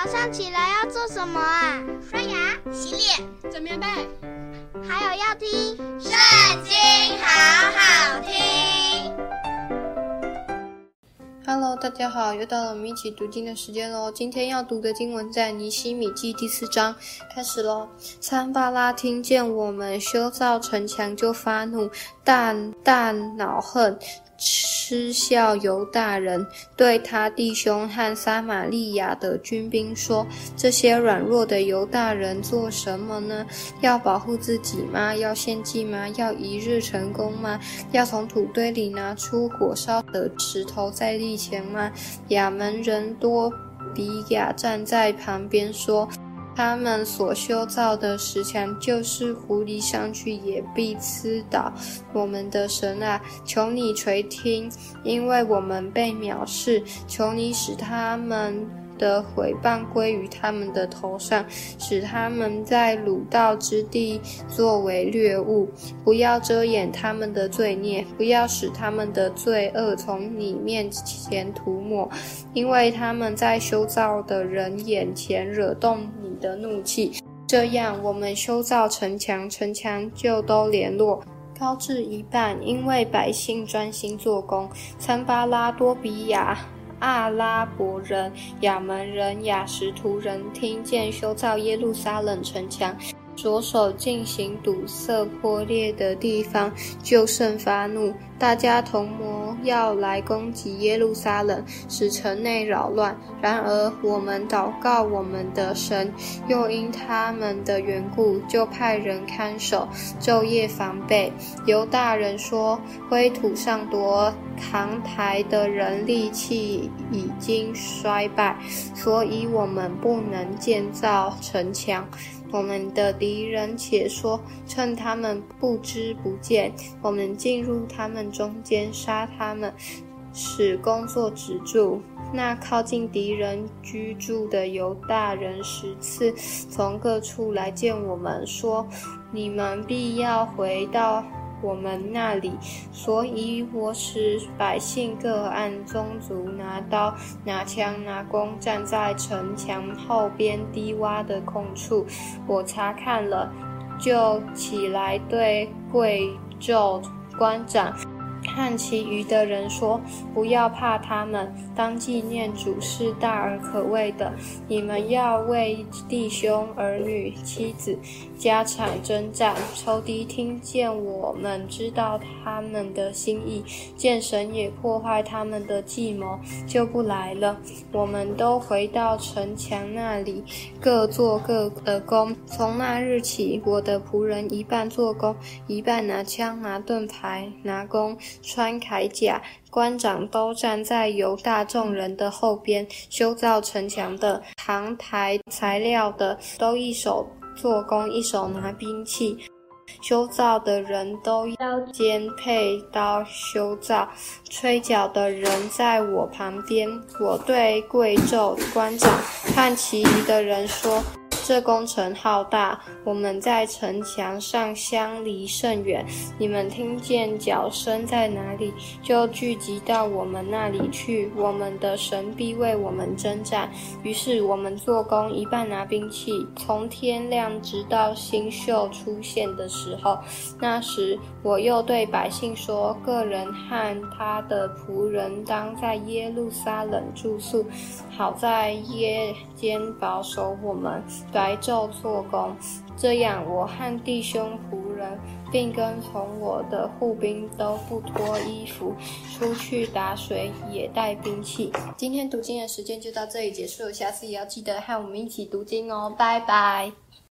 早上起来要做什么啊？刷牙、洗脸、整棉被，还有要听《圣经》，好好听。Hello，大家好，又到了我们一起读经的时间喽。今天要读的经文在尼西米记第四章，开始喽。参巴拉听见我们修造城墙，就发怒，但大恼恨。嗤笑犹大人，对他弟兄和撒玛利亚的军兵说：“这些软弱的犹大人做什么呢？要保护自己吗？要献祭吗？要一日成功吗？要从土堆里拿出火烧的石头在立前吗？”亚门人多比亚站在旁边说。他们所修造的石墙，就是狐狸上去也必刺倒。我们的神啊，求你垂听，因为我们被藐视。求你使他们。的毁谤归于他们的头上，使他们在鲁道之地作为掠物。不要遮掩他们的罪孽，不要使他们的罪恶从你面前涂抹，因为他们在修造的人眼前惹动的怒气。这样，我们修造城墙，城墙就都联络，高至一半，因为百姓专心做工。参巴拉、多比亚。阿拉伯人、亚门人、亚什图人听见修造耶路撒冷城墙，着手进行堵塞破裂的地方，就甚发怒。大家同谋要来攻击耶路撒冷，使城内扰乱。然而我们祷告我们的神，又因他们的缘故，就派人看守，昼夜防备。犹大人说：灰土上夺。扛抬的人力气已经衰败，所以我们不能建造城墙。我们的敌人且说，趁他们不知不见，我们进入他们中间，杀他们，使工作止住。那靠近敌人居住的犹大人十次从各处来见我们，说：你们必要回到。我们那里，所以我使百姓各按宗族拿刀、拿枪、拿弓，站在城墙后边低洼的空处。我查看了，就起来对贵胄官长。看其余的人说：“不要怕他们，当纪念主是大而可畏的。你们要为弟兄、儿女、妻子、家产征战。仇敌听见我们知道他们的心意，见神也破坏他们的计谋，就不来了。我们都回到城墙那里，各做各的工。从那日起，我的仆人一半做工，一半拿枪、拿盾牌、拿弓。”穿铠甲，官长都站在犹大众人的后边。修造城墙的、扛抬材料的，都一手做工，一手拿兵器。修造的人都腰间佩刀修造。吹角的人在我旁边。我对贵胄官长和其余的人说。这工程浩大，我们在城墙上相离甚远。你们听见脚声在哪里，就聚集到我们那里去。我们的神必为我们征战。于是我们做工，一半拿兵器，从天亮直到星宿出现的时候。那时我又对百姓说：个人和他的仆人当在耶路撒冷住宿，好在夜间保守我们。白昼做工，这样我和弟兄仆人，并跟从我的护兵都不脱衣服，出去打水也带兵器。今天读经的时间就到这里结束，下次也要记得和我们一起读经哦，拜拜。